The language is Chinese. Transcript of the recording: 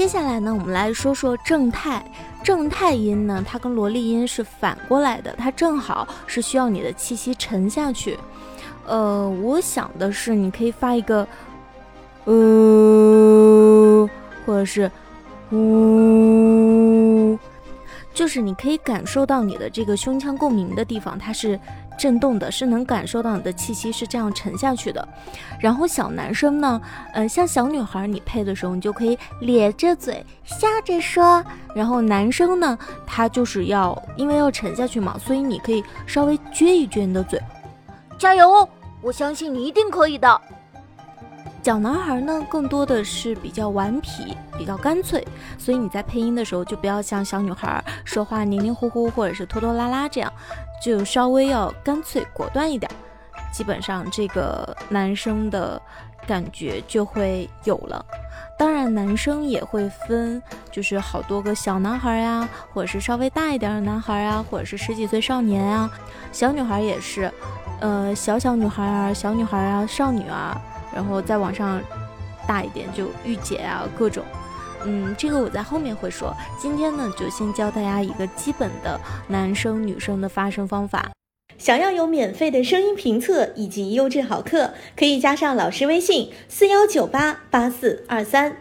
接下来呢，我们来说说正太。正太音呢，它跟萝莉音是反过来的，它正好是需要你的气息沉下去。呃，我想的是，你可以发一个，呃，或者是，呜，就是你可以感受到你的这个胸腔共鸣的地方，它是。震动的是能感受到你的气息是这样沉下去的，然后小男生呢，呃，像小女孩你配的时候，你就可以咧着嘴笑着说，然后男生呢，他就是要因为要沉下去嘛，所以你可以稍微撅一撅你的嘴，加油哦，我相信你一定可以的。小男孩呢，更多的是比较顽皮，比较干脆，所以你在配音的时候就不要像小女孩说话黏黏糊糊或者是拖拖拉拉这样，就稍微要干脆果断一点，基本上这个男生的感觉就会有了。当然，男生也会分，就是好多个小男孩呀，或者是稍微大一点的男孩啊，或者是十几岁少年啊，小女孩也是，呃，小小女孩啊，小女孩啊，少女啊。然后再往上大一点，就御姐啊，各种，嗯，这个我在后面会说。今天呢，就先教大家一个基本的男生女生的发声方法。想要有免费的声音评测以及优质好课，可以加上老师微信：四幺九八八四二三。